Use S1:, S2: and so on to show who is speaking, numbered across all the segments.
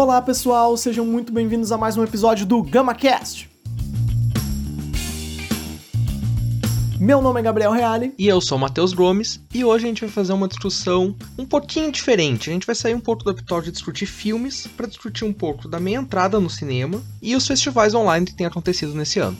S1: Olá pessoal, sejam muito bem-vindos a mais um episódio do GamaCast. Meu nome é Gabriel Reale.
S2: E eu sou Matheus Gomes. E hoje a gente vai fazer uma discussão um pouquinho diferente. A gente vai sair um pouco do habitual de discutir filmes para discutir um pouco da minha entrada no cinema e os festivais online que têm acontecido nesse ano.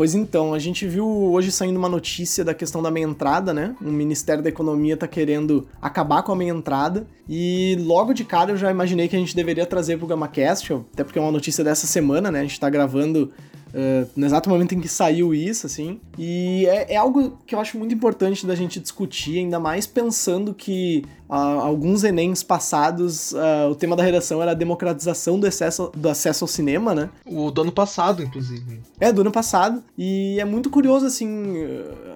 S1: Pois então, a gente viu hoje saindo uma notícia da questão da meia entrada, né? O Ministério da Economia tá querendo acabar com a meia entrada. E logo de cara eu já imaginei que a gente deveria trazer pro GamaCast, até porque é uma notícia dessa semana, né? A gente tá gravando Uh, no exato momento em que saiu isso, assim. E é, é, algo que eu acho muito importante da gente discutir, ainda mais pensando que uh, alguns Enems passados, uh, o tema da redação era a democratização do, excesso, do acesso ao cinema, né?
S2: O do ano passado, inclusive.
S1: É, do ano passado. E é muito curioso, assim,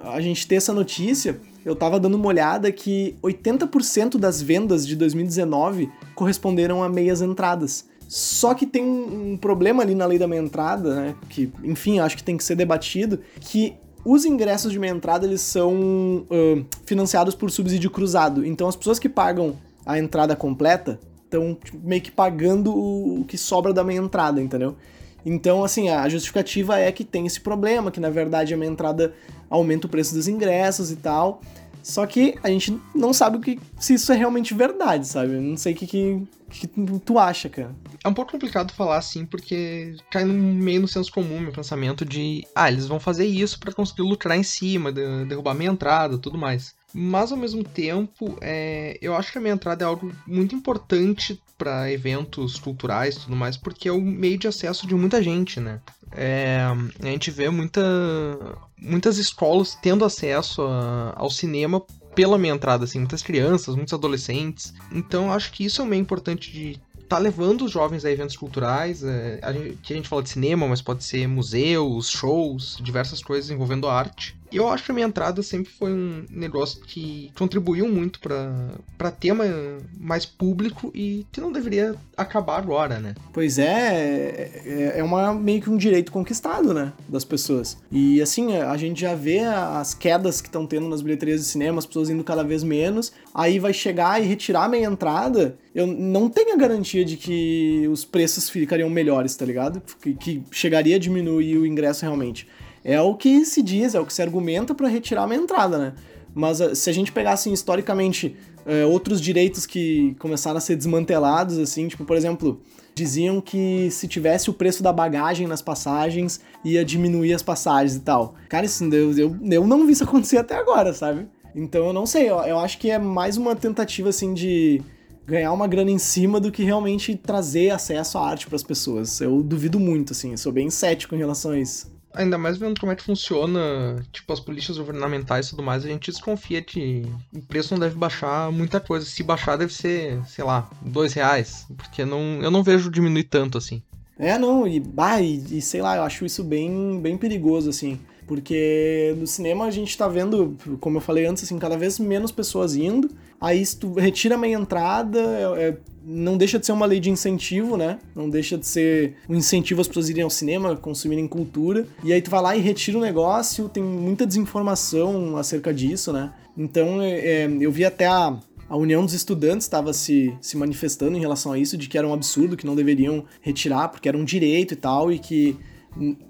S1: a gente ter essa notícia. Eu tava dando uma olhada que 80% das vendas de 2019 corresponderam a meias entradas. Só que tem um problema ali na lei da meia entrada, né? Que, enfim, acho que tem que ser debatido, que os ingressos de meia entrada eles são uh, financiados por subsídio cruzado. Então as pessoas que pagam a entrada completa estão tipo, meio que pagando o que sobra da meia entrada, entendeu? Então, assim, a justificativa é que tem esse problema, que na verdade a meia entrada aumenta o preço dos ingressos e tal. Só que a gente não sabe o que, se isso é realmente verdade, sabe? Não sei o que, que, que tu acha, cara.
S2: É um pouco complicado falar assim, porque cai no meio no senso comum meu pensamento de, ah, eles vão fazer isso para conseguir lucrar em cima, de, derrubar minha entrada, tudo mais. Mas ao mesmo tempo, é, eu acho que a minha entrada é algo muito importante para eventos culturais e tudo mais, porque é o meio de acesso de muita gente, né? É, a gente vê muita, muitas escolas tendo acesso a, ao cinema pela minha entrada, assim, muitas crianças, muitos adolescentes. Então acho que isso é meio importante de tá levando os jovens a eventos culturais, é, a gente, que a gente fala de cinema, mas pode ser museus, shows, diversas coisas envolvendo arte. Eu acho que a minha entrada sempre foi um negócio que contribuiu muito para tema mais público e que não deveria acabar agora, né?
S1: Pois é, é, é uma, meio que um direito conquistado, né? Das pessoas. E assim, a gente já vê as quedas que estão tendo nas bilheterias de cinema, as pessoas indo cada vez menos. Aí vai chegar e retirar a minha entrada. Eu não tenho a garantia de que os preços ficariam melhores, tá ligado? Que, que chegaria a diminuir o ingresso realmente. É o que se diz, é o que se argumenta para retirar uma entrada, né? Mas eh, se a gente pegar, assim, historicamente, é, outros direitos que começaram a ser desmantelados, assim, tipo, por exemplo, diziam que se tivesse o preço da bagagem nas passagens, ia diminuir as passagens e tal. Cara, isso, eu, eu, eu não vi isso acontecer até agora, sabe? Então eu não sei, eu, eu acho que é mais uma tentativa, assim, de ganhar uma grana em cima do que realmente trazer acesso à arte para as pessoas. Eu duvido muito, assim, sou bem cético em relação a isso
S2: ainda mais vendo como é que funciona, tipo, as políticas governamentais e tudo mais, a gente desconfia que o preço não deve baixar muita coisa. Se baixar, deve ser, sei lá, dois reais. Porque não, eu não vejo diminuir tanto assim.
S1: É, não, e, bah, e, e sei lá, eu acho isso bem, bem perigoso, assim. Porque no cinema a gente tá vendo, como eu falei antes, assim, cada vez menos pessoas indo. Aí se tu retira a meia entrada, é, é, não deixa de ser uma lei de incentivo, né? Não deixa de ser um incentivo as pessoas irem ao cinema, consumirem cultura. E aí tu vai lá e retira o negócio, tem muita desinformação acerca disso, né? Então é, é eu vi até a, a União dos Estudantes estava se, se manifestando em relação a isso, de que era um absurdo, que não deveriam retirar, porque era um direito e tal, e que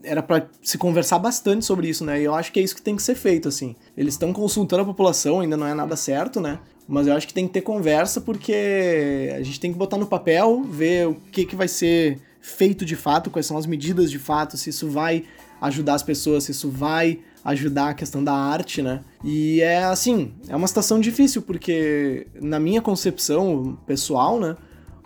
S1: era para se conversar bastante sobre isso, né? E eu acho que é isso que tem que ser feito, assim. Eles estão consultando a população, ainda não é nada certo, né? Mas eu acho que tem que ter conversa porque a gente tem que botar no papel, ver o que, que vai ser feito de fato, quais são as medidas de fato, se isso vai ajudar as pessoas, se isso vai ajudar a questão da arte, né? E é assim, é uma situação difícil porque na minha concepção pessoal, né,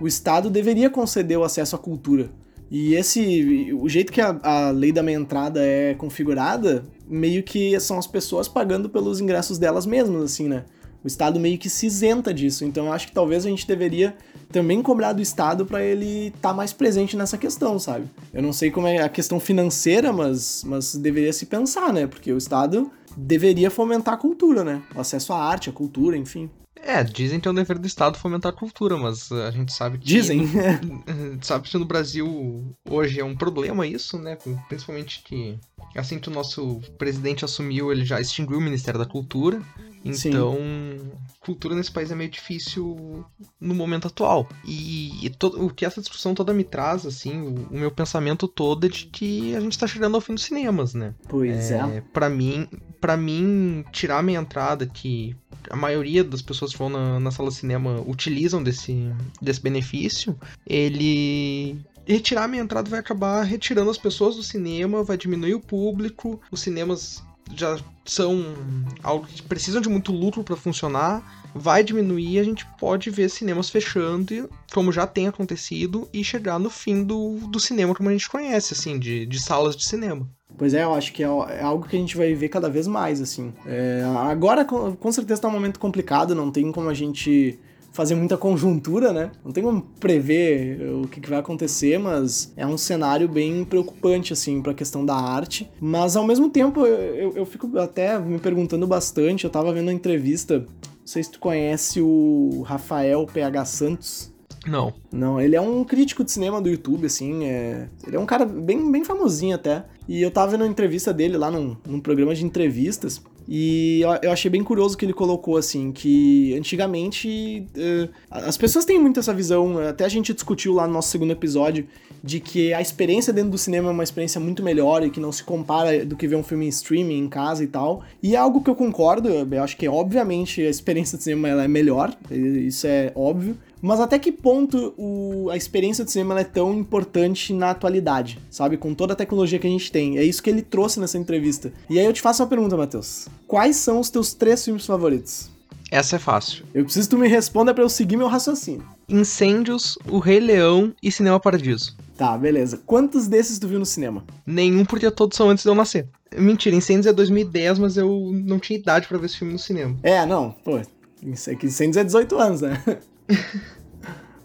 S1: o Estado deveria conceder o acesso à cultura. E esse, o jeito que a, a lei da meia entrada é configurada, meio que são as pessoas pagando pelos ingressos delas mesmas, assim, né? O Estado meio que se isenta disso. Então eu acho que talvez a gente deveria também cobrar do Estado para ele estar tá mais presente nessa questão, sabe? Eu não sei como é a questão financeira, mas, mas deveria se pensar, né? Porque o Estado deveria fomentar a cultura, né? O acesso à arte, à cultura, enfim.
S2: É, dizem que é um dever do Estado fomentar a cultura, mas a gente sabe que.
S1: Dizem.
S2: sabe que no Brasil hoje é um problema isso, né? Principalmente que assim que o nosso presidente assumiu, ele já extinguiu o Ministério da Cultura. Então, Sim. cultura nesse país é meio difícil no momento atual. E, e todo, o que essa discussão toda me traz, assim, o, o, meu pensamento todo é de que a gente tá chegando ao fim dos cinemas, né?
S1: Pois é.
S2: é. Pra mim, para mim, tirar minha entrada, que a maioria das pessoas que vão na, na sala de cinema utilizam desse, desse benefício, ele retirar a minha entrada vai acabar retirando as pessoas do cinema, vai diminuir o público, os cinemas já são algo que precisam de muito lucro para funcionar, vai diminuir, a gente pode ver cinemas fechando, como já tem acontecido, e chegar no fim do, do cinema como a gente conhece, assim, de, de salas de cinema.
S1: Pois é, eu acho que é, é algo que a gente vai ver cada vez mais, assim. É, agora, com, com certeza, tá um momento complicado, não tem como a gente fazer muita conjuntura, né? Não tem como prever o que, que vai acontecer, mas é um cenário bem preocupante, assim, pra questão da arte. Mas ao mesmo tempo, eu, eu fico até me perguntando bastante. Eu tava vendo uma entrevista, não sei se tu conhece o Rafael PH Santos.
S2: Não.
S1: Não, ele é um crítico de cinema do YouTube, assim. É... Ele é um cara bem, bem famosinho até. E eu tava vendo uma entrevista dele lá num, num programa de entrevistas. E eu achei bem curioso que ele colocou assim, que antigamente uh, as pessoas têm muito essa visão, até a gente discutiu lá no nosso segundo episódio, de que a experiência dentro do cinema é uma experiência muito melhor e que não se compara do que ver um filme em streaming, em casa e tal. E é algo que eu concordo, eu acho que obviamente a experiência do cinema é melhor, isso é óbvio. Mas até que ponto o, a experiência do cinema é tão importante na atualidade, sabe? Com toda a tecnologia que a gente tem. É isso que ele trouxe nessa entrevista. E aí eu te faço uma pergunta, Matheus. Quais são os teus três filmes favoritos?
S2: Essa é fácil.
S1: Eu preciso que tu me responda para eu seguir meu raciocínio.
S2: Incêndios, O Rei Leão e Cinema Paradiso.
S1: Tá, beleza. Quantos desses tu viu no cinema?
S2: Nenhum, porque todos são antes de eu nascer. Mentira, Incêndios é 2010, mas eu não tinha idade para ver esse filme no cinema.
S1: É, não, pô. Incêndios é 18 anos, né?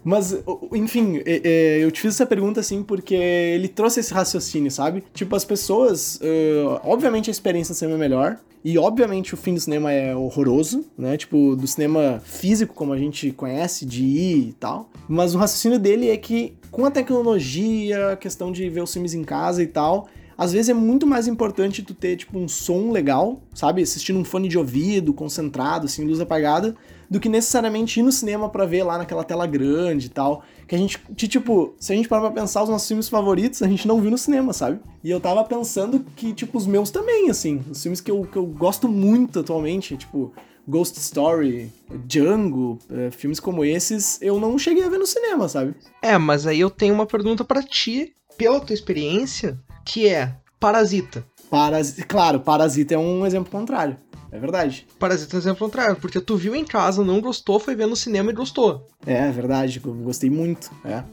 S1: Mas, enfim, eu te fiz essa pergunta assim porque ele trouxe esse raciocínio, sabe? Tipo, as pessoas. Uh, obviamente a experiência do cinema é melhor. E obviamente o fim do cinema é horroroso, né? Tipo, do cinema físico, como a gente conhece, de ir e tal. Mas o raciocínio dele é que com a tecnologia, a questão de ver os filmes em casa e tal, às vezes é muito mais importante tu ter, tipo, um som legal, sabe? Assistindo um fone de ouvido, concentrado, assim, luz apagada, do que necessariamente ir no cinema para ver lá naquela tela grande e tal. Que a gente, tipo, se a gente parar pra pensar os nossos filmes favoritos, a gente não viu no cinema, sabe? E eu tava pensando que, tipo, os meus também, assim, os filmes que eu, que eu gosto muito atualmente, tipo, Ghost Story, Django, é, filmes como esses, eu não cheguei a ver no cinema, sabe?
S2: É, mas aí eu tenho uma pergunta para ti, pela tua experiência, que é Parasita.
S1: Paras... Claro, Parasita é um exemplo contrário. É verdade.
S2: Parasita é exemplo contrário, porque tu viu em casa, não gostou, foi ver no cinema e gostou.
S1: É, é verdade, eu gostei muito. É.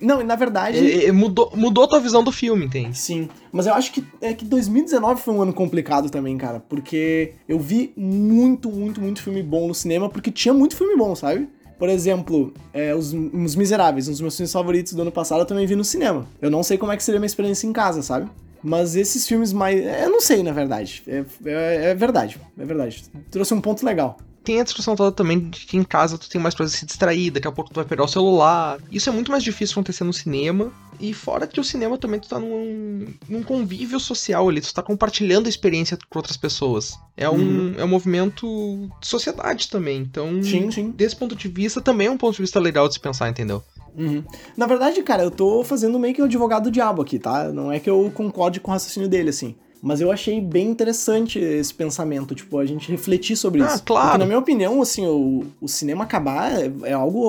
S1: Não, na verdade.
S2: É, é, mudou, mudou tua visão do filme, entende?
S1: Sim. Mas eu acho que é que 2019 foi um ano complicado também, cara. Porque eu vi muito, muito, muito filme bom no cinema, porque tinha muito filme bom, sabe? Por exemplo, é, os, os Miseráveis, um dos meus filmes favoritos do ano passado, eu também vi no cinema. Eu não sei como é que seria minha experiência em casa, sabe? Mas esses filmes mais. É, eu não sei, na verdade. É, é, é, verdade. É verdade. Trouxe um ponto legal.
S2: Tem a discussão toda também de que em casa tu tem mais coisa se distrair, daqui a pouco tu vai pegar o celular. Isso é muito mais difícil acontecer no cinema. E fora que o cinema também tu tá num, num convívio social ali, tu tá compartilhando a experiência com outras pessoas. É um, uhum. é um movimento de sociedade também. Então,
S1: sim, sim.
S2: desse ponto de vista, também é um ponto de vista legal de se pensar, entendeu?
S1: Uhum. Na verdade, cara, eu tô fazendo meio que o advogado do diabo aqui, tá? Não é que eu concorde com o raciocínio dele, assim. Mas eu achei bem interessante esse pensamento, tipo, a gente refletir sobre ah, isso.
S2: Claro.
S1: Porque, na minha opinião, assim, o, o cinema acabar é, é algo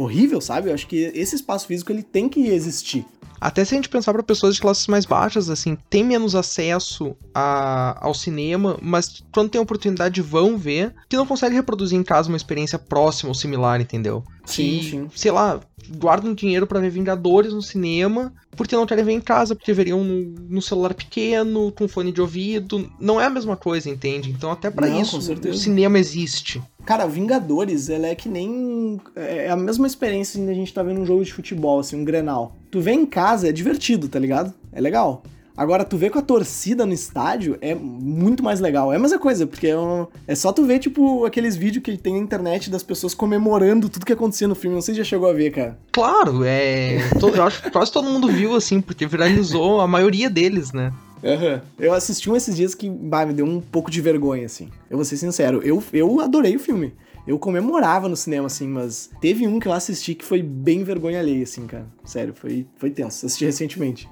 S1: horrível, sabe? Eu acho que esse espaço físico ele tem que existir.
S2: Até se a gente pensar para pessoas de classes mais baixas, assim, tem menos acesso a, ao cinema, mas quando tem oportunidade vão ver, que não consegue reproduzir em casa uma experiência próxima ou similar, entendeu? que, sim, sim. sei lá, guardam dinheiro para ver Vingadores no cinema, porque não querem ver em casa, porque veriam no, no, celular pequeno, com fone de ouvido. Não é a mesma coisa, entende? Então até para isso o cinema existe.
S1: Cara, Vingadores, ela é que nem. É, é a mesma experiência de a gente tá vendo um jogo de futebol, assim, um grenal. Tu vê em casa, é divertido, tá ligado? É legal. Agora, tu vê com a torcida no estádio é muito mais legal. É a mesma coisa, porque é, um... é só tu ver, tipo, aqueles vídeos que tem na internet das pessoas comemorando tudo que acontecia no filme. Não sei se já chegou a ver, cara.
S2: Claro, é. Eu acho que quase todo mundo viu, assim, porque viralizou a maioria deles, né?
S1: Uhum. Eu assisti um esses dias que bah, me deu um pouco de vergonha, assim. Eu vou ser sincero, eu, eu adorei o filme. Eu comemorava no cinema, assim, mas teve um que eu assisti que foi bem vergonha alheia, assim, cara. Sério, foi, foi tenso. Assisti recentemente.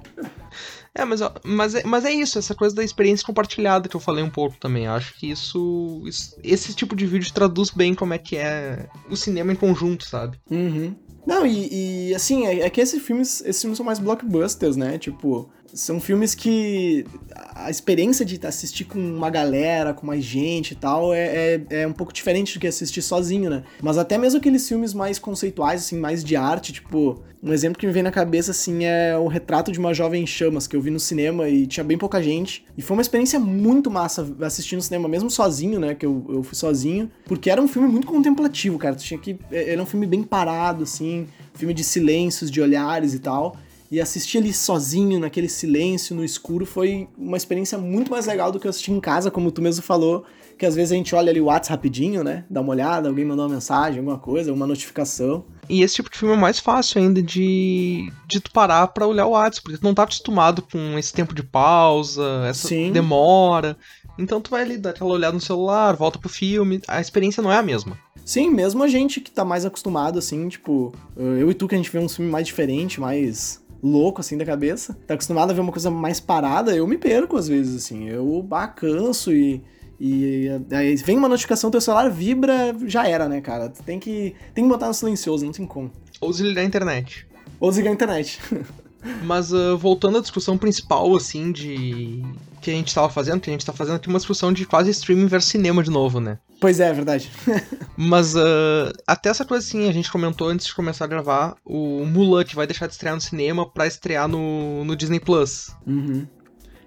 S2: É, mas, mas, é, mas é isso, essa coisa da experiência compartilhada que eu falei um pouco também. Acho que isso, isso Esse tipo de vídeo traduz bem como é que é o cinema em conjunto, sabe?
S1: Uhum. Não, e, e assim, é, é, que esses filmes, esses filmes são mais blockbusters, né? Tipo, são filmes que a experiência de assistir com uma galera, com mais gente e tal, é, é, é, um pouco diferente do que assistir sozinho, né? Mas até mesmo aqueles filmes mais conceituais, assim, mais de arte, tipo, um exemplo que me vem na cabeça, assim, é o Retrato de uma Jovem em Chamas, que eu vi no cinema e tinha bem pouca gente. E foi uma experiência muito massa assistir no cinema, mesmo sozinho, né? Que eu, eu fui sozinho, porque era um filme muito contemplativo, cara. Tinha que. É, era um filme bem parado, assim, filme de silêncios, de olhares e tal. E assistir ali sozinho, naquele silêncio, no escuro, foi uma experiência muito mais legal do que assistir em casa, como tu mesmo falou, que às vezes a gente olha ali o WhatsApp rapidinho, né? Dá uma olhada, alguém mandou uma mensagem, alguma coisa, uma notificação.
S2: E esse tipo de filme é mais fácil ainda de, de tu parar pra olhar o WhatsApp, porque tu não tá acostumado com esse tempo de pausa, essa Sim. demora. Então tu vai ali dar aquela olhada no celular, volta pro filme, a experiência não é a mesma.
S1: Sim, mesmo a gente que tá mais acostumado, assim, tipo, eu e tu que a gente vê um filme mais diferente, mais louco, assim, da cabeça, tá acostumado a ver uma coisa mais parada, eu me perco às vezes, assim. Eu bah, canso e. E aí vem uma notificação, teu celular vibra, já era, né, cara? Tu tem que, tem que botar no silencioso, não tem como.
S2: Ou desligar a internet.
S1: Ou desligar a internet.
S2: Mas uh, voltando à discussão principal, assim, de. que a gente tava fazendo, que a gente tá fazendo aqui uma discussão de quase streaming versus cinema de novo, né?
S1: Pois é, é verdade.
S2: Mas uh, até essa coisa assim, a gente comentou antes de começar a gravar, o Mulan que vai deixar de estrear no cinema pra estrear no, no Disney Plus.
S1: Uhum.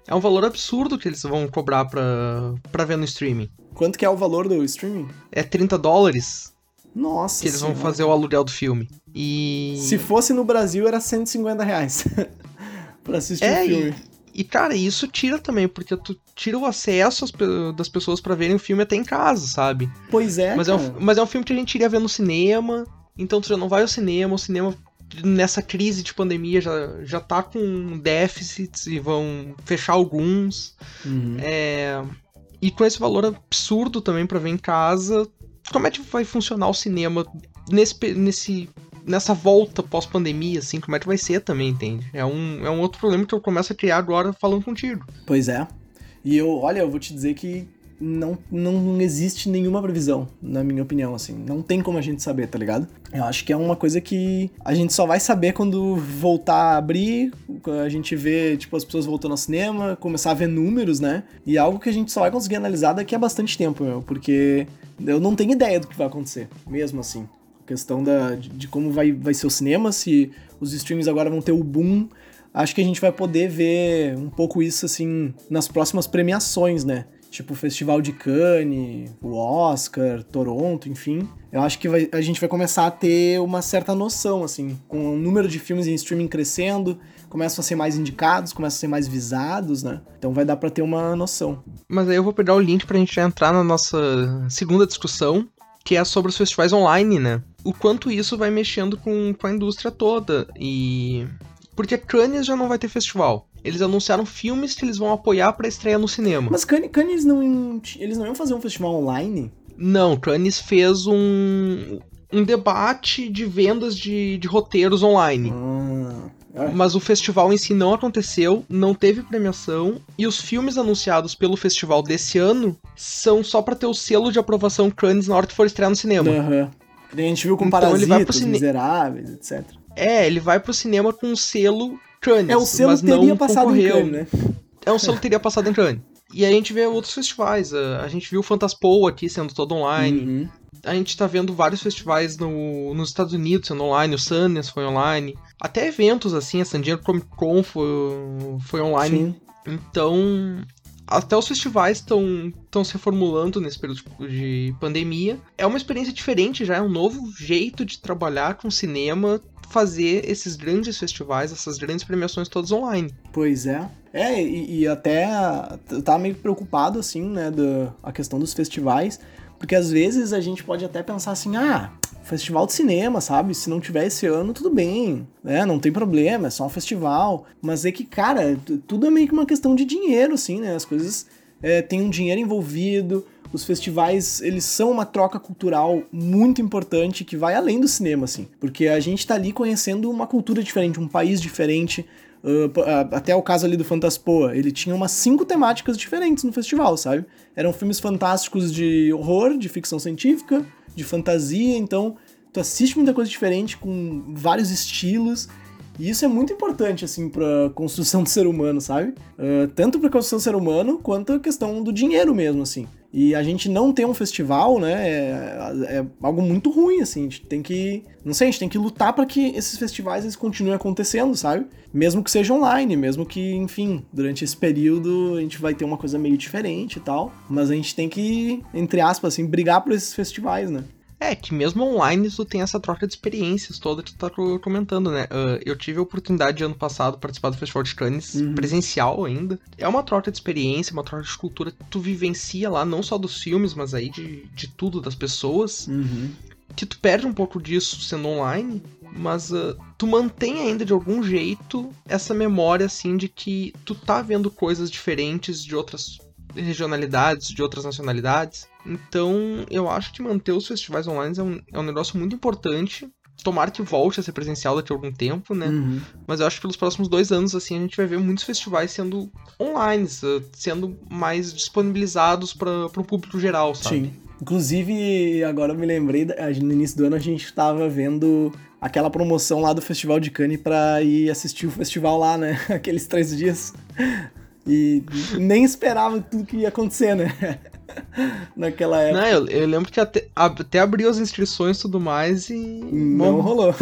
S2: É um valor absurdo que eles vão cobrar pra, pra ver no streaming.
S1: Quanto que é o valor do streaming?
S2: É 30 dólares.
S1: Nossa
S2: Que eles senhora. vão fazer o aluguel do filme. E.
S1: Se fosse no Brasil, era 150 reais. pra assistir
S2: é,
S1: o filme.
S2: E, e, cara, isso tira também, porque tu tira o acesso das pessoas para verem o filme até em casa, sabe?
S1: Pois é.
S2: Mas, cara. é um, mas é um filme que a gente iria ver no cinema, então tu já não vai ao cinema, o cinema nessa crise de pandemia já, já tá com déficits e vão fechar alguns.
S1: Uhum.
S2: É, e com esse valor absurdo também para ver em casa, como é que vai funcionar o cinema nesse, nesse nessa volta pós-pandemia, assim, como é que vai ser também, entende? É um, é um outro problema que eu começo a criar agora falando contigo.
S1: Pois é. E eu, olha, eu vou te dizer que não, não existe nenhuma previsão, na minha opinião, assim. Não tem como a gente saber, tá ligado? Eu acho que é uma coisa que a gente só vai saber quando voltar a abrir, a gente vê, tipo, as pessoas voltando ao cinema, começar a ver números, né? E é algo que a gente só vai conseguir analisar daqui a bastante tempo, meu, porque eu não tenho ideia do que vai acontecer, mesmo assim questão da, de, de, como vai, vai ser o cinema, se os streams agora vão ter o boom. Acho que a gente vai poder ver um pouco isso, assim, nas próximas premiações, né? Tipo o Festival de Cannes, o Oscar, Toronto, enfim. Eu acho que vai, a gente vai começar a ter uma certa noção, assim, com o número de filmes em streaming crescendo, começam a ser mais indicados, começam a ser mais visados, né? Então vai dar para ter uma noção.
S2: Mas aí eu vou pegar o link pra gente entrar na nossa segunda discussão, que é sobre os festivais online, né? O quanto isso vai mexendo com, com a indústria toda. E. Porque Cannes já não vai ter festival. Eles anunciaram filmes que eles vão apoiar para estreia no cinema.
S1: Mas Cannes não. Eles não iam fazer um festival online?
S2: Não, Cannes fez um. um debate de vendas de, de roteiros online.
S1: Ah.
S2: Mas o festival em si não aconteceu, não teve premiação, e os filmes anunciados pelo festival desse ano são só para ter o selo de aprovação Cannes na hora que for estrear no cinema.
S1: Uhum. A gente viu com então, Parasitas, ele vai pro cine... Miseráveis, etc.
S2: É, ele vai pro cinema com o selo Cannes,
S1: é, o selo mas teria não passado concorreu. Em Cannes, né?
S2: É, o selo teria passado em Cannes. E aí a gente vê outros festivais. A gente viu o Fantaspoa aqui sendo todo online.
S1: Uhum.
S2: A gente tá vendo vários festivais no, nos Estados Unidos sendo online, o Sundance foi online, até eventos assim, a San Diego Comic Con foi, foi online. Sim. Então, até os festivais estão se reformulando nesse período de pandemia. É uma experiência diferente já, é um novo jeito de trabalhar com cinema, fazer esses grandes festivais, essas grandes premiações todas online.
S1: Pois é. É, e, e até tá meio preocupado, assim, né, da a questão dos festivais, porque às vezes a gente pode até pensar assim, ah, festival de cinema, sabe? Se não tiver esse ano, tudo bem, né? Não tem problema, é só um festival. Mas é que, cara, tudo é meio que uma questão de dinheiro, assim, né? As coisas é, têm um dinheiro envolvido. Os festivais, eles são uma troca cultural muito importante que vai além do cinema, assim. Porque a gente tá ali conhecendo uma cultura diferente, um país diferente, Até o caso ali do Fantaspoa, ele tinha umas cinco temáticas diferentes no festival, sabe? Eram filmes fantásticos de horror, de ficção científica, de fantasia, então tu assiste muita coisa diferente com vários estilos. E isso é muito importante, assim, pra construção do ser humano, sabe? Uh, tanto pra construção do ser humano, quanto a questão do dinheiro mesmo, assim. E a gente não ter um festival, né, é, é, algo muito ruim, assim. A gente tem que. Não sei, a gente tem que lutar para que esses festivais eles continuem acontecendo, sabe? Mesmo que seja online, mesmo que, enfim, durante esse período a gente vai ter uma coisa meio diferente e tal. Mas a gente tem que, entre aspas, assim, brigar por esses festivais, né?
S2: É, que mesmo online tu tem essa troca de experiências toda que tu tá comentando, né? Uh, eu tive a oportunidade ano passado de participar do Festival de Cannes, uhum. presencial ainda. É uma troca de experiência, uma troca de cultura que tu vivencia lá, não só dos filmes, mas aí de, de tudo, das pessoas.
S1: Uhum.
S2: Que tu perde um pouco disso sendo online, mas uh, tu mantém ainda de algum jeito essa memória, assim, de que tu tá vendo coisas diferentes de outras regionalidades, de outras nacionalidades. Então, eu acho que manter os festivais online é um, é um negócio muito importante. Tomara que volte a ser presencial daqui a algum tempo, né?
S1: Uhum.
S2: Mas eu acho que pelos próximos dois anos, assim, a gente vai ver muitos festivais sendo online, sendo mais disponibilizados para o público geral, sabe? Sim.
S1: Inclusive, agora eu me lembrei, no início do ano a gente estava vendo aquela promoção lá do Festival de Cannes para ir assistir o festival lá, né? Aqueles três dias. E nem esperava tudo que ia acontecer, né? Naquela época.
S2: Não, eu, eu, lembro que até, até abriu as inscrições e tudo mais e.
S1: Não bom, rolou.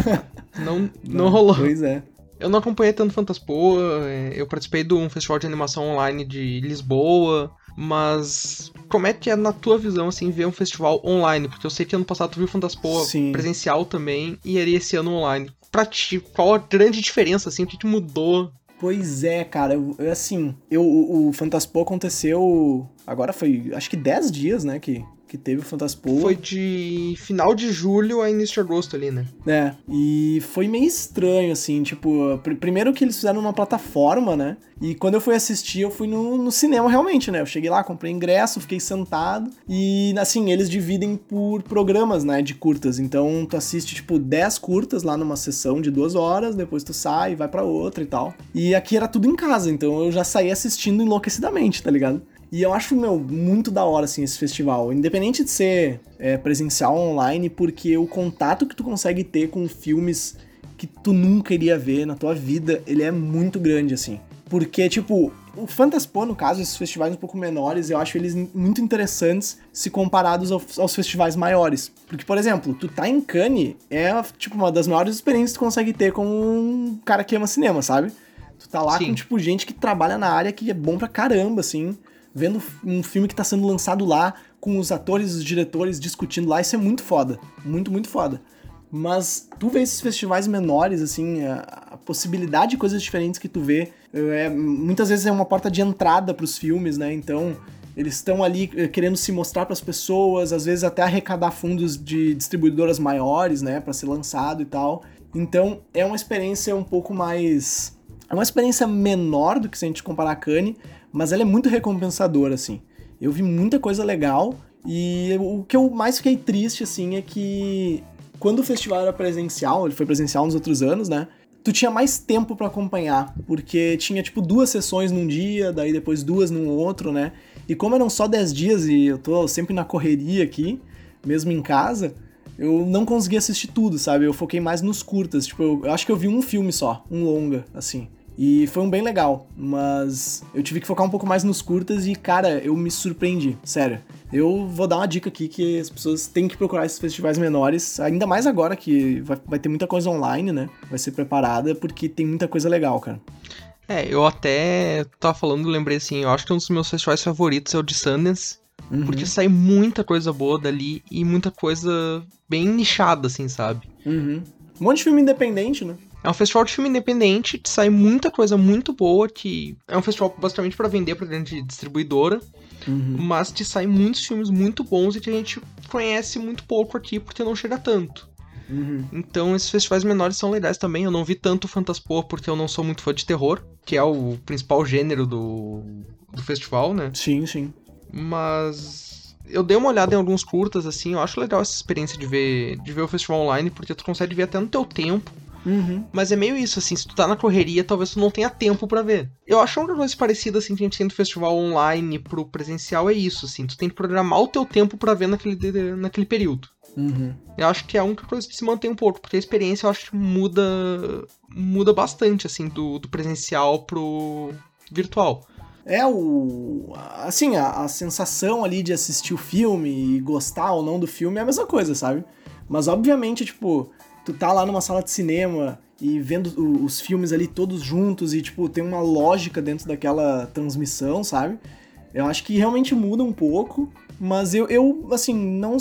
S2: Não, não, não, rolou.
S1: Pois é.
S2: Eu não acompanhei tanto Fantaspoa, é, eu participei de um festival de animação online de Lisboa, mas como é que é na tua visão, assim, ver um festival online? Porque eu sei que ano passado tu viu Fantaspoa Sim. presencial também, e era esse ano online. Pra ti, qual a grande diferença, assim, o que, que mudou
S1: Pois é, cara, eu, assim, eu, o, o Fantaspo aconteceu. Agora foi, acho que 10 dias, né? Que, que teve o Fantaspoa.
S2: Foi de final de julho a início de agosto ali, né?
S1: É, e foi meio estranho, assim, tipo, pr primeiro que eles fizeram numa plataforma, né? E quando eu fui assistir, eu fui no, no cinema realmente, né? Eu cheguei lá, comprei ingresso, fiquei sentado. E, assim, eles dividem por programas, né? De curtas. Então, tu assiste, tipo, 10 curtas lá numa sessão de duas horas, depois tu sai, vai para outra e tal. E aqui era tudo em casa, então eu já saí assistindo enlouquecidamente, tá ligado? E eu acho, meu, muito da hora, assim, esse festival. Independente de ser é, presencial ou online, porque o contato que tu consegue ter com filmes que tu nunca iria ver na tua vida, ele é muito grande, assim. Porque, tipo, o Fantaspo, no caso, esses festivais um pouco menores, eu acho eles muito interessantes se comparados aos, aos, festivais maiores. Porque, por exemplo, tu tá em Cannes, é, tipo, uma das maiores experiências que tu consegue ter com um cara que ama cinema, sabe? Tu tá lá Sim. com, tipo, gente que trabalha na área que é bom pra caramba, assim vendo um filme que tá sendo lançado lá, com os atores e os diretores discutindo lá, isso é muito foda. Muito, muito foda. Mas tu vê esses festivais menores, assim, a, a possibilidade de coisas diferentes que tu vê, é, muitas vezes é uma porta de entrada para os filmes, né? Então, eles estão ali eh, querendo se mostrar para as pessoas, às vezes até arrecadar fundos de distribuidoras maiores, né, para ser lançado e tal. Então, é uma experiência um pouco mais é uma experiência menor do que se a gente comparar a Cannes, mas ela é muito recompensadora, assim. Eu vi muita coisa legal e o que eu mais fiquei triste, assim, é que quando o festival era presencial, ele foi presencial nos outros anos, né? Tu tinha mais tempo para acompanhar, porque tinha tipo duas sessões num dia, daí depois duas num outro, né? E como eram só 10 dias e eu tô sempre na correria aqui, mesmo em casa, eu não consegui assistir tudo, sabe? Eu foquei mais nos curtas. Tipo, eu, eu acho que eu vi um filme só, um longa, assim. E foi um bem legal, mas eu tive que focar um pouco mais nos curtas e, cara, eu me surpreendi, sério. Eu vou dar uma dica aqui que as pessoas têm que procurar esses festivais menores, ainda mais agora que vai, vai ter muita coisa online, né? Vai ser preparada, porque tem muita coisa legal, cara.
S2: É, eu até tava falando, lembrei assim, eu acho que um dos meus festivais favoritos é o de Sundance, uhum. porque sai muita coisa boa dali e muita coisa bem nichada, assim, sabe?
S1: Uhum. Um monte de filme independente, né?
S2: É um festival de filme independente, sai muita coisa muito boa, que é um festival basicamente para vender pra grande distribuidora, uhum. mas te sai muitos filmes muito bons e que a gente conhece muito pouco aqui porque não chega tanto. Uhum. Então esses festivais menores são legais também. Eu não vi tanto Fantaspoa porque eu não sou muito fã de terror, que é o principal gênero do, do festival, né?
S1: Sim, sim.
S2: Mas eu dei uma olhada em alguns curtas, assim, eu acho legal essa experiência de ver, de ver o festival online, porque tu consegue ver até no teu tempo
S1: Uhum.
S2: Mas é meio isso, assim, se tu tá na correria, talvez tu não tenha tempo para ver. Eu acho uma coisa parecida, assim, que a gente tem do festival online pro presencial, é isso, assim, tu tem que programar o teu tempo para ver naquele, naquele período.
S1: Uhum.
S2: Eu acho que é a única coisa que se mantém um pouco, porque a experiência eu acho que muda, muda bastante, assim, do, do presencial pro virtual.
S1: É o. Assim, a, a sensação ali de assistir o filme e gostar ou não do filme é a mesma coisa, sabe? Mas obviamente, tipo, tu tá lá numa sala de cinema e vendo os filmes ali todos juntos e, tipo, tem uma lógica dentro daquela transmissão, sabe? Eu acho que realmente muda um pouco, mas eu, eu assim, não.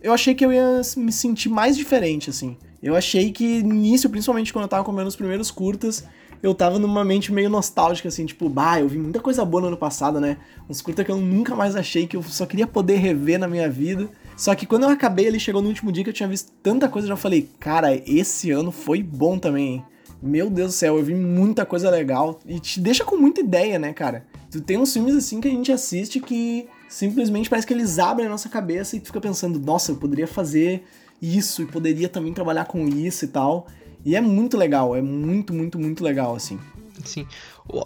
S1: Eu achei que eu ia me sentir mais diferente, assim. Eu achei que no início, principalmente quando eu tava comendo os primeiros curtas, eu tava numa mente meio nostálgica, assim, tipo, bah, eu vi muita coisa boa no ano passado, né? Uns curtas que eu nunca mais achei, que eu só queria poder rever na minha vida. Só que quando eu acabei, ele chegou no último dia que eu tinha visto tanta coisa, eu já falei, cara, esse ano foi bom também, hein? Meu Deus do céu, eu vi muita coisa legal e te deixa com muita ideia, né, cara? Tu tem uns filmes assim que a gente assiste que simplesmente parece que eles abrem a nossa cabeça e tu fica pensando, nossa, eu poderia fazer isso e poderia também trabalhar com isso e tal. E é muito legal, é muito, muito, muito legal, assim.
S2: Sim.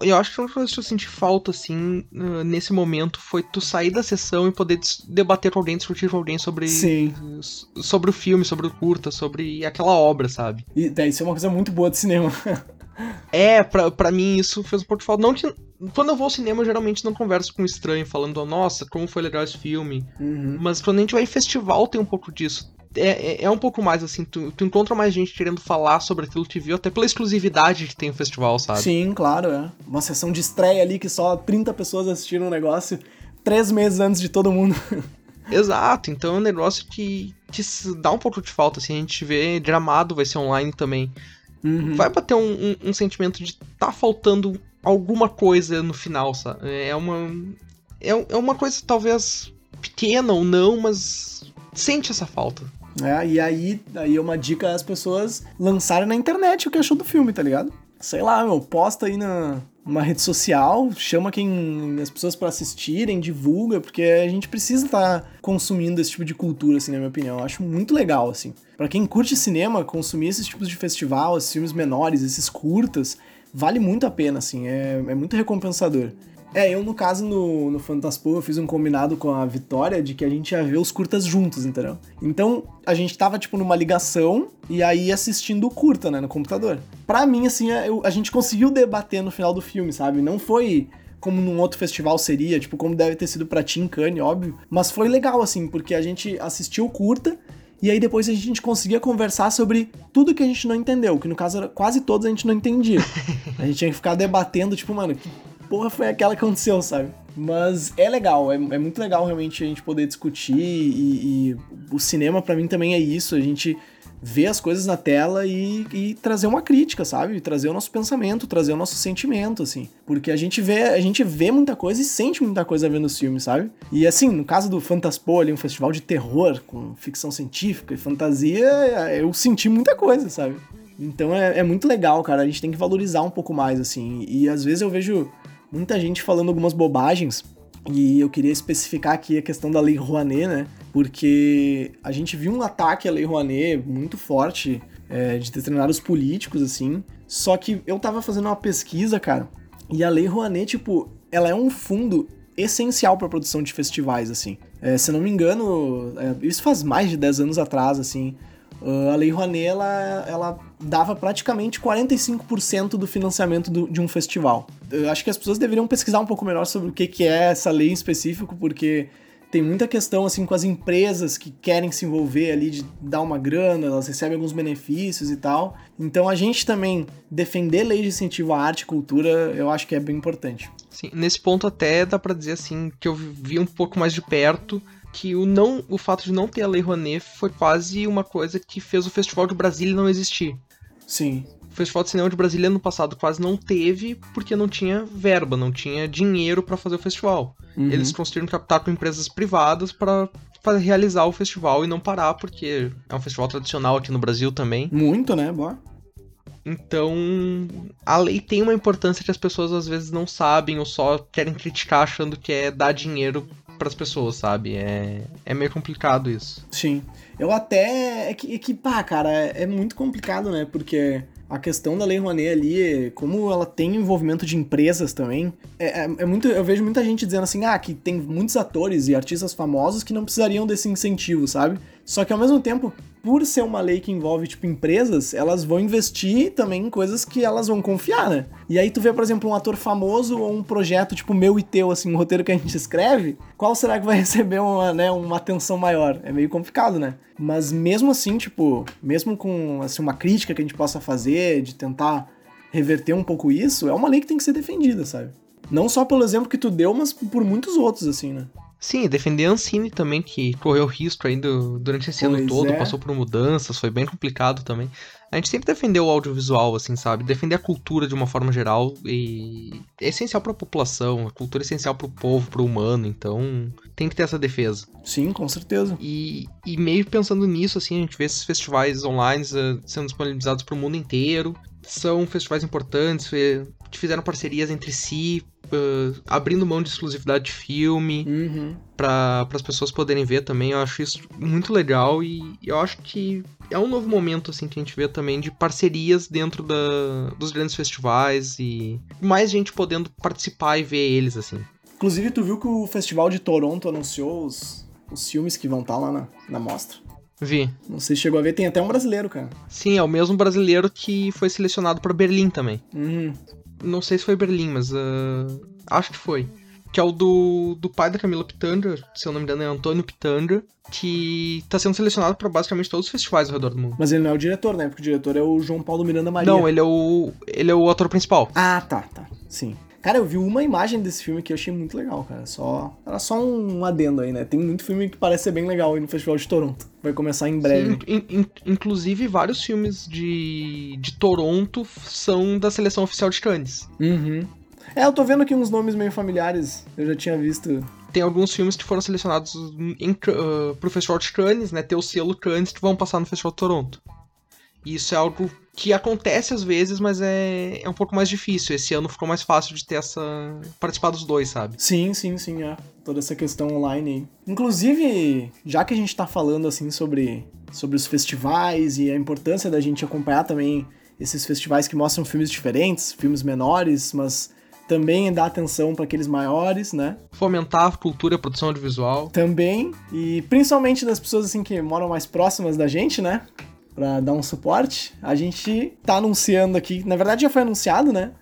S2: Eu acho que uma coisa que eu senti falta, assim, nesse momento foi tu sair da sessão e poder debater com alguém, discutir com alguém sobre.
S1: Sim.
S2: Sobre o filme, sobre o curta, sobre aquela obra, sabe?
S1: E é, isso é uma coisa muito boa de cinema.
S2: é, pra, pra mim isso fez um pouco de falta. Não que. Quando eu vou ao cinema, eu geralmente não converso com um estranho falando, nossa, como foi legal esse filme.
S1: Uhum.
S2: Mas quando a gente vai em festival, tem um pouco disso é, é, é, um pouco mais assim, tu, tu, encontra mais gente querendo falar sobre aquilo que viu, até pela exclusividade que tem o festival, sabe?
S1: Sim, claro, é. Uma sessão de estreia ali que só 30 pessoas assistiram o negócio três meses antes de todo mundo.
S2: Exato, então é um negócio que, que dá um pouco de falta, assim, a gente vê Gramado vai ser online também.
S1: Uhum.
S2: Vai bater um, um, um, sentimento de tá faltando alguma coisa no final, sabe? É uma. É, é uma coisa talvez pequena ou não, mas sente essa falta.
S1: É, e aí, aí é uma dica as pessoas lançarem na internet o que achou do filme, tá ligado? Sei lá, meu, posta aí na uma rede social, chama quem as pessoas para assistirem, divulga, porque a gente precisa estar tá consumindo esse tipo de cultura, assim, na minha opinião. Eu acho muito legal, assim. Para quem curte cinema, consumir esses tipos de festival, esses filmes menores, esses curtas, vale muito a pena, assim, é, é muito recompensador. É, eu no caso no, no Fantaspo eu fiz um combinado com a Vitória de que a gente ia ver os curtas juntos, entendeu? Então a gente tava tipo numa ligação e aí assistindo o curta, né, no computador. Pra mim, assim, eu, a gente conseguiu debater no final do filme, sabe? Não foi como num outro festival seria, tipo, como deve ter sido pra Tim Cane, óbvio. Mas foi legal, assim, porque a gente assistiu o curta e aí depois a gente conseguia conversar sobre tudo que a gente não entendeu, que no caso era quase todos a gente não entendia. A gente tinha que ficar debatendo, tipo, mano, que porra foi aquela que aconteceu, sabe? Mas é legal, é, é muito legal realmente a gente poder discutir e, e o cinema para mim também é isso, a gente ver as coisas na tela e, e, trazer uma crítica, sabe? Trazer o nosso pensamento, trazer o nosso sentimento, assim. Porque a gente vê, a gente vê muita coisa e sente muita coisa vendo os filmes, sabe? E assim, no caso do Fantaspo, ali, um festival de terror com ficção científica e fantasia, eu senti muita coisa, sabe? Então é, é muito legal, cara. A gente tem que valorizar um pouco mais, assim. E às vezes eu vejo muita gente falando algumas bobagens. E eu queria especificar aqui a questão da Lei Rouanet, né? Porque a gente viu um ataque à Lei Rouanet muito forte é, de determinados políticos, assim. Só que eu tava fazendo uma pesquisa, cara, e a Lei Rouanet, tipo, ela é um fundo essencial para produção de festivais, assim. É, se não me engano, é, isso faz mais de 10 anos atrás, assim, Uh, a Lei Rouanet, ela, ela dava praticamente 45% do financiamento do, de um festival. Eu acho que as pessoas deveriam pesquisar um pouco melhor sobre o que, que é essa lei em específico, porque tem muita questão assim com as empresas que querem se envolver ali de dar uma grana, elas recebem alguns benefícios e tal. Então a gente também defender leis de incentivo à arte e cultura, eu acho que é bem importante.
S2: Sim, nesse ponto até dá para dizer assim que eu vi um pouco mais de perto que o não o fato de não ter a Lei Rouanet foi quase uma coisa que fez o Festival de Brasília não existir.
S1: Sim.
S2: O Festival de Cinema de Brasília no passado quase não teve porque não tinha verba, não tinha dinheiro para fazer o festival. Uhum. Eles conseguiram captar com empresas privadas para realizar o festival e não parar, porque é um festival tradicional aqui no Brasil também.
S1: Muito, né? Boa.
S2: Então, a lei tem uma importância que as pessoas às vezes não sabem ou só querem criticar achando que é dar dinheiro para as pessoas, sabe? É, é meio complicado isso.
S1: Sim. Eu até. É que, é que pá, cara, é, é muito complicado, né? Porque a questão da Lei Rouanet ali, como ela tem envolvimento de empresas também, é, é, é, muito, eu vejo muita gente dizendo assim, ah, que tem muitos atores e artistas famosos que não precisariam desse incentivo, sabe? Só que ao mesmo tempo, por ser uma lei que envolve, tipo, empresas, elas vão investir também em coisas que elas vão confiar, né? E aí tu vê, por exemplo, um ator famoso ou um projeto, tipo, meu e teu, assim, um roteiro que a gente escreve, qual será que vai receber uma, né, uma atenção maior? É meio complicado, né? Mas mesmo assim, tipo, mesmo com, assim, uma crítica que a gente possa fazer, de tentar reverter um pouco isso, é uma lei que tem que ser defendida, sabe? Não só pelo exemplo que tu deu, mas por muitos outros, assim, né?
S2: Sim, defender a Ancine também, que correu risco aí do, durante esse pois ano todo, é. passou por mudanças, foi bem complicado também. A gente sempre defendeu o audiovisual, assim, sabe? Defender a cultura de uma forma geral e é essencial para a população, a cultura é essencial para o povo, para o humano, então tem que ter essa defesa.
S1: Sim, com certeza.
S2: E, e meio pensando nisso, assim, a gente vê esses festivais online uh, sendo disponibilizados para o mundo inteiro. São festivais importantes, que fizeram parcerias entre si uh, abrindo mão de exclusividade de filme
S1: uhum.
S2: para as pessoas poderem ver também. Eu acho isso muito legal e eu acho que é um novo momento assim que a gente vê também de parcerias dentro da, dos grandes festivais e mais gente podendo participar e ver eles assim.
S1: Inclusive, tu viu que o Festival de Toronto anunciou os, os filmes que vão estar tá lá na, na mostra?
S2: Vi.
S1: Não sei se chegou a ver, tem até um brasileiro, cara.
S2: Sim, é o mesmo brasileiro que foi selecionado para Berlim também.
S1: Uhum.
S2: Não sei se foi Berlim, mas uh, acho que foi. Que é o do, do pai da Camila Pitanga, se eu não me engano é Antônio Pitanga, que tá sendo selecionado para basicamente todos os festivais ao redor do mundo.
S1: Mas ele não é o diretor, né? Porque o diretor é o João Paulo Miranda Maria.
S2: Não, ele é o, ele é o ator principal.
S1: Ah, tá, tá. Sim. Cara, eu vi uma imagem desse filme que eu achei muito legal, cara. Só. Era só um adendo aí, né? Tem muito filme que parece ser bem legal aí no Festival de Toronto. Vai começar em breve.
S2: Sim, in, in, inclusive, vários filmes de, de Toronto são da seleção oficial de Cannes.
S1: Uhum. É, eu tô vendo aqui uns nomes meio familiares. Eu já tinha visto.
S2: Tem alguns filmes que foram selecionados em, uh, pro Festival de Cannes, né? Ter o selo Cannes que vão passar no Festival de Toronto. E isso é algo que acontece às vezes, mas é, é um pouco mais difícil. Esse ano ficou mais fácil de ter essa. participar dos dois, sabe?
S1: Sim, sim, sim, é. Toda essa questão online aí. Inclusive, já que a gente tá falando assim sobre, sobre os festivais e a importância da gente acompanhar também esses festivais que mostram filmes diferentes, filmes menores, mas também dar atenção para aqueles maiores, né?
S2: Fomentar a cultura, a produção audiovisual.
S1: Também, e principalmente das pessoas assim que moram mais próximas da gente, né? Para dar um suporte. A gente tá anunciando aqui, na verdade já foi anunciado, né?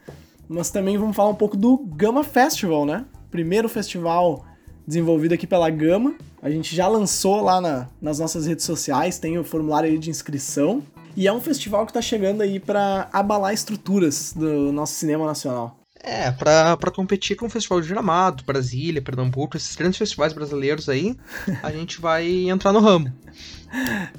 S1: Mas também vamos falar um pouco do Gama Festival, né? Primeiro festival desenvolvido aqui pela Gama. A gente já lançou lá na, nas nossas redes sociais, tem o formulário aí de inscrição. E é um festival que tá chegando aí para abalar estruturas do nosso cinema nacional.
S2: É, pra, pra competir com o Festival de Gramado, Brasília, Pernambuco, esses grandes festivais brasileiros aí, a gente vai entrar no ramo.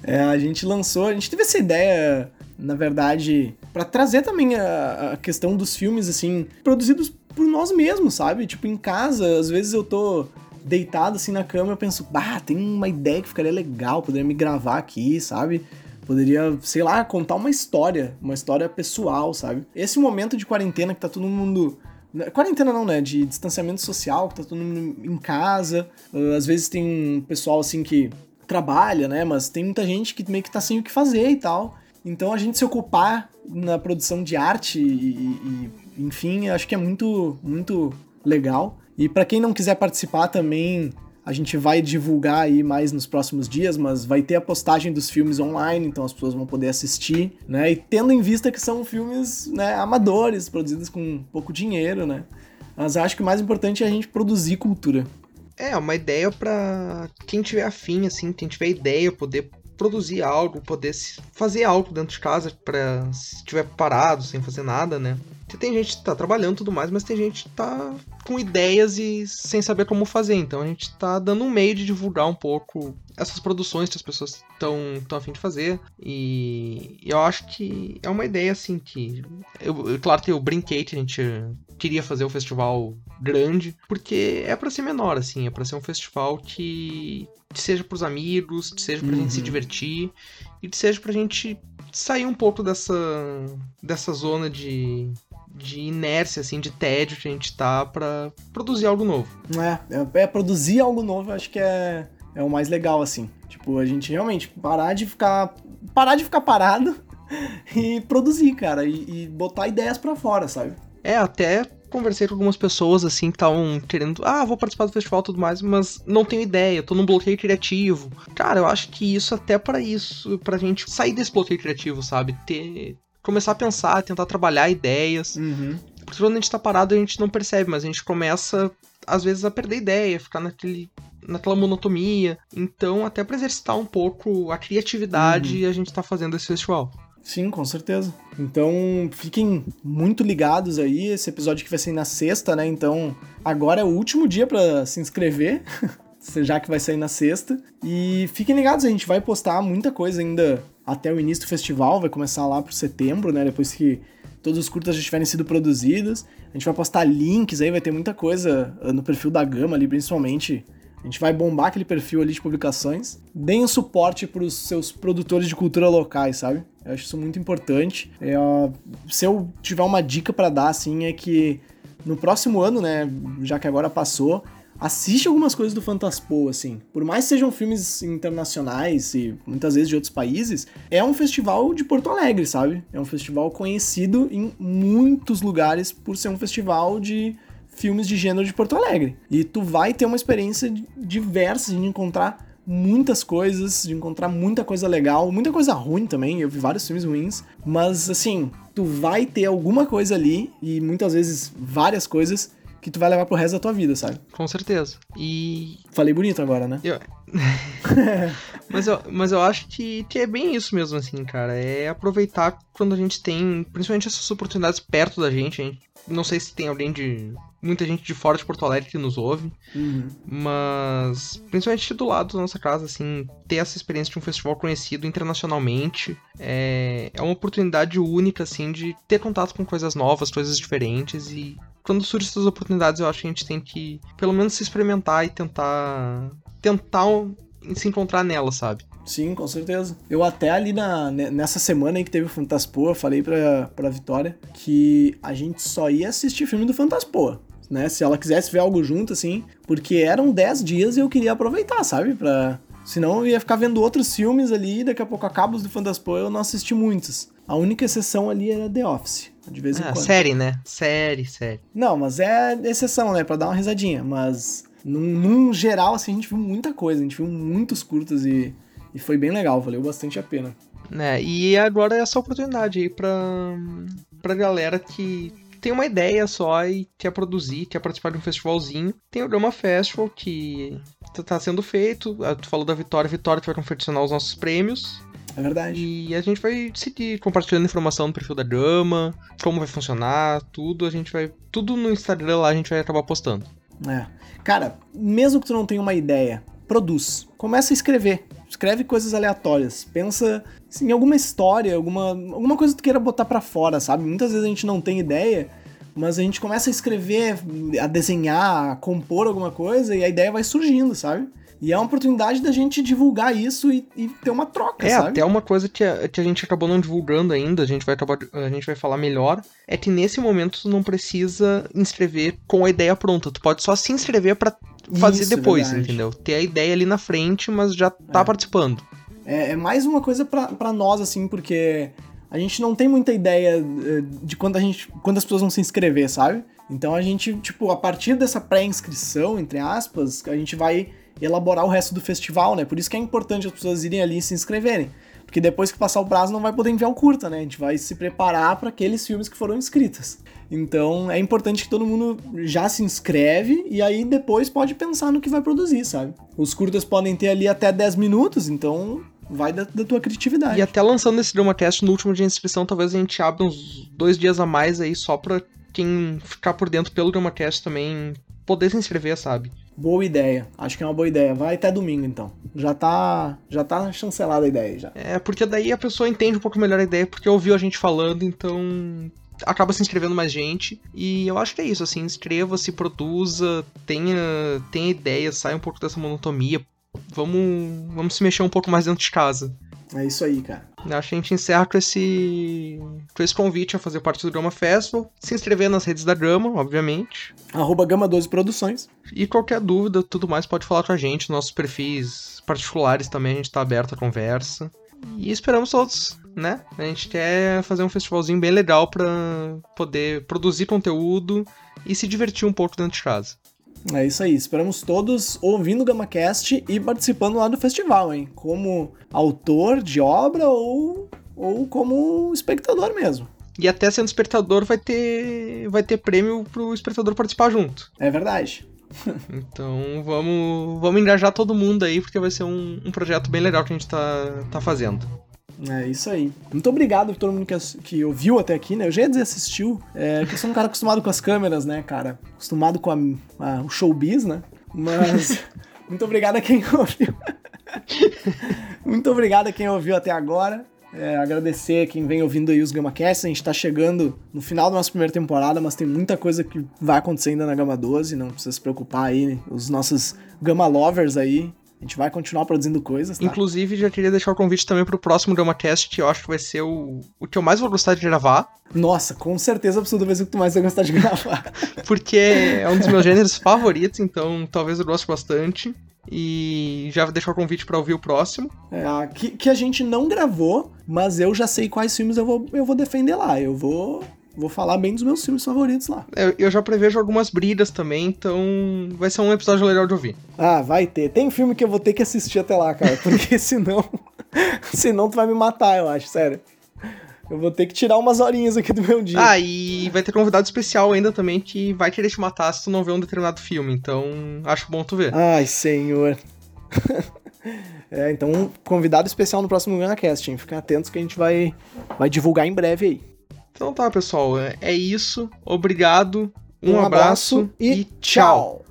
S1: É, a gente lançou, a gente teve essa ideia, na verdade, para trazer também a, a, questão dos filmes, assim, produzidos por nós mesmos, sabe? Tipo, em casa, às vezes eu tô deitado assim na cama eu penso, bah, tem uma ideia que ficaria legal, poderia me gravar aqui, sabe? Poderia, sei lá, contar uma história, uma história pessoal, sabe? Esse momento de quarentena que tá todo mundo. Né, quarentena não, né? De distanciamento social, que tá todo mundo em casa. Às vezes tem um pessoal assim que trabalha, né? Mas tem muita gente que meio que tá sem o que fazer e tal. Então a gente se ocupar na produção de arte e, e enfim, acho que é muito, muito legal. E para quem não quiser participar também, a gente vai divulgar aí mais nos próximos dias, mas vai ter a postagem dos filmes online, então as pessoas vão poder assistir, né? E tendo em vista que são filmes né, amadores, produzidos com pouco dinheiro, né? Mas acho que o mais importante é a gente produzir cultura.
S2: É, uma ideia para quem tiver afim, assim, quem tiver ideia, poder produzir algo, poder fazer algo dentro de casa para se estiver parado, sem fazer nada, né? Porque tem gente que tá trabalhando e tudo mais, mas tem gente que tá com ideias e sem saber como fazer. Então a gente tá dando um meio de divulgar um pouco essas produções que as pessoas estão tão afim de fazer. E eu acho que é uma ideia assim que. Eu, claro que eu brinquei que a gente queria fazer um festival grande, porque é para ser menor, assim, é para ser um festival que, seja pros amigos, que seja pra uhum. gente se divertir e que seja pra gente sair um pouco dessa, dessa zona de, de inércia, assim, de tédio que a gente tá pra produzir algo novo.
S1: É, é, é produzir algo novo, eu acho que é, é o mais legal, assim. Tipo, a gente realmente parar de ficar. Parar de ficar parado e produzir, cara, e, e botar ideias para fora, sabe?
S2: É, até conversei com algumas pessoas assim que estavam querendo, ah, vou participar do festival e tudo mais, mas não tenho ideia, tô num bloqueio criativo. Cara, eu acho que isso até para isso, pra gente sair desse bloqueio criativo, sabe? Ter começar a pensar, tentar trabalhar ideias.
S1: Uhum.
S2: Porque quando a gente tá parado, a gente não percebe, mas a gente começa às vezes a perder ideia, ficar naquele naquela monotonia. Então, até para exercitar um pouco a criatividade, uhum. a gente tá fazendo esse festival.
S1: Sim, com certeza. Então, fiquem muito ligados aí. Esse episódio que vai sair na sexta, né? Então, agora é o último dia para se inscrever, já que vai sair na sexta. E fiquem ligados, a gente vai postar muita coisa ainda até o início do festival, vai começar lá pro setembro, né? Depois que todos os curtas já tiverem sido produzidos. A gente vai postar links aí, vai ter muita coisa no perfil da Gama ali, principalmente a gente vai bombar aquele perfil ali de publicações. Deem suporte para os seus produtores de cultura locais, sabe? Eu acho isso muito importante. É, se eu tiver uma dica para dar, assim, é que no próximo ano, né, já que agora passou, assiste algumas coisas do Fantaspo, assim. Por mais que sejam filmes internacionais e muitas vezes de outros países, é um festival de Porto Alegre, sabe? É um festival conhecido em muitos lugares por ser um festival de filmes de gênero de Porto Alegre. E tu vai ter uma experiência diversa de encontrar muitas coisas, de encontrar muita coisa legal, muita coisa ruim também. Eu vi vários filmes ruins, mas assim, tu vai ter alguma coisa ali e muitas vezes várias coisas que tu vai levar pro resto da tua vida, sabe?
S2: Com certeza. E.
S1: Falei bonito agora, né?
S2: Eu... mas, eu, mas eu acho que, que é bem isso mesmo, assim, cara. É aproveitar quando a gente tem, principalmente essas oportunidades perto da gente, hein? Não sei se tem alguém de muita gente de fora de Porto Alegre que nos ouve,
S1: uhum.
S2: mas principalmente do lado da nossa casa, assim, ter essa experiência de um festival conhecido internacionalmente é, é uma oportunidade única, assim, de ter contato com coisas novas, coisas diferentes e quando surgem essas oportunidades eu acho que a gente tem que pelo menos se experimentar e tentar tentar se encontrar nela, sabe?
S1: Sim, com certeza. Eu até ali na, nessa semana aí que teve o Fantaspoa, falei pra, pra Vitória que a gente só ia assistir filme do Fantaspoa né? Se ela quisesse ver algo junto, assim, porque eram 10 dias e eu queria aproveitar, sabe? Pra. Senão eu ia ficar vendo outros filmes ali, e daqui a pouco acaba os do Fantaspo eu não assisti muitos. A única exceção ali era The Office, de vez em ah, quando.
S2: Série, né? Série, série.
S1: Não, mas é exceção, né? Pra dar uma risadinha. Mas, num, num geral, assim, a gente viu muita coisa. A gente viu muitos curtos e, e foi bem legal, valeu bastante a pena.
S2: Né, e agora é essa oportunidade aí pra, pra galera que tem uma ideia só e quer produzir, quer participar de um festivalzinho. Tem o Gama Festival que tá sendo feito. Ah, tu falou da Vitória, Vitória que vai confeccionar os nossos prêmios.
S1: É verdade.
S2: E a gente vai seguir compartilhando informação no perfil da Gama, como vai funcionar, tudo. A gente vai. Tudo no Instagram lá a gente vai acabar postando.
S1: É. Cara, mesmo que tu não tenha uma ideia, produz. Começa a escrever. Escreve coisas aleatórias. Pensa assim, em alguma história, alguma, alguma coisa que tu queira botar para fora, sabe? Muitas vezes a gente não tem ideia, mas a gente começa a escrever, a desenhar, a compor alguma coisa e a ideia vai surgindo, sabe? E é uma oportunidade da gente divulgar isso e, e ter uma troca,
S2: é,
S1: sabe?
S2: É, até uma coisa que a, que a gente acabou não divulgando ainda, a gente, vai acabar, a gente vai falar melhor, é que nesse momento tu não precisa inscrever com a ideia pronta. Tu pode só se inscrever para fazer isso, depois, verdade. entendeu? Ter a ideia ali na frente, mas já tá é. participando.
S1: É, é, mais uma coisa para nós, assim, porque a gente não tem muita ideia eh, de quando a gente. quando as pessoas vão se inscrever, sabe? Então a gente, tipo, a partir dessa pré-inscrição, entre aspas, a gente vai elaborar o resto do festival, né? Por isso que é importante as pessoas irem ali e se inscreverem. Porque depois que passar o prazo não vai poder enviar o curta, né? A gente vai se preparar para aqueles filmes que foram inscritos. Então é importante que todo mundo já se inscreve e aí depois pode pensar no que vai produzir, sabe? Os curtas podem ter ali até 10 minutos, então vai da, da tua criatividade.
S2: E até lançando esse DramaCast no último dia de inscrição, talvez a gente abra uns dois dias a mais aí só pra quem ficar por dentro pelo DramaCast também poder se inscrever, sabe?
S1: Boa ideia. Acho que é uma boa ideia. Vai até domingo, então. Já tá, já tá chancelada a ideia já.
S2: É, porque daí a pessoa entende um pouco melhor a ideia, porque ouviu a gente falando, então acaba se inscrevendo mais gente. E eu acho que é isso, assim, inscreva-se, produza, tenha, tenha ideias, saia um pouco dessa monotonia. Vamos, vamos se mexer um pouco mais dentro de casa.
S1: É isso aí, cara.
S2: Acho que a gente encerra com esse, com esse convite a fazer parte do Drama Festival. Se inscrever nas redes da Gama, obviamente.
S1: Arroba Gama 12 Produções.
S2: E qualquer dúvida, tudo mais, pode falar com a gente. Nossos perfis particulares também, a gente tá aberto à conversa. E esperamos todos, né? A gente quer fazer um festivalzinho bem legal para poder produzir conteúdo e se divertir um pouco dentro de casa.
S1: É isso aí, esperamos todos ouvindo o GamaCast e participando lá do festival, hein? Como autor de obra ou, ou como espectador mesmo.
S2: E até sendo espectador vai ter vai ter prêmio pro espectador participar junto.
S1: É verdade.
S2: então vamos, vamos engajar todo mundo aí, porque vai ser um, um projeto bem legal que a gente tá, tá fazendo.
S1: É isso aí. Muito obrigado a todo mundo que, que ouviu até aqui, né? Eu já ia dizer assistiu, é, que eu sou um cara acostumado com as câmeras, né, cara? Acostumado com a, a, o showbiz, né? Mas muito obrigado a quem ouviu. muito obrigado a quem ouviu até agora. É, agradecer quem vem ouvindo aí os GamaCast. A gente tá chegando no final da nossa primeira temporada, mas tem muita coisa que vai acontecer ainda na Gama 12. Não precisa se preocupar aí. Né? Os nossos Gama Lovers aí a gente vai continuar produzindo coisas, tá?
S2: Inclusive, já queria deixar o convite também pro próximo DramaCast, que eu acho que vai ser o, o que eu mais vou gostar de gravar.
S1: Nossa, com certeza absoluta vai ser o que tu mais vai gostar de gravar.
S2: Porque é um dos meus gêneros favoritos, então talvez eu goste bastante. E já vou deixar o convite para ouvir o próximo.
S1: É, que, que a gente não gravou, mas eu já sei quais filmes eu vou, eu vou defender lá. Eu vou vou falar bem dos meus filmes favoritos lá.
S2: Eu, eu, já prevejo algumas brigas também, então vai ser um episódio legal de ouvir.
S1: Ah, vai ter. Tem filme que eu vou ter que assistir até lá, cara, porque senão. senão tu vai me matar, eu acho, sério. Eu vou ter que tirar umas horinhas aqui do meu dia.
S2: Ah, e vai ter convidado especial ainda também que vai querer te matar se tu não ver um determinado filme, então acho bom tu ver.
S1: Ai, senhor. é, então, convidado especial no próximo GanaCast, hein? Fiquem atentos que a gente vai, vai divulgar em breve aí.
S2: Então tá, pessoal, é, é isso. Obrigado, um, um abraço, abraço, e, e tchau.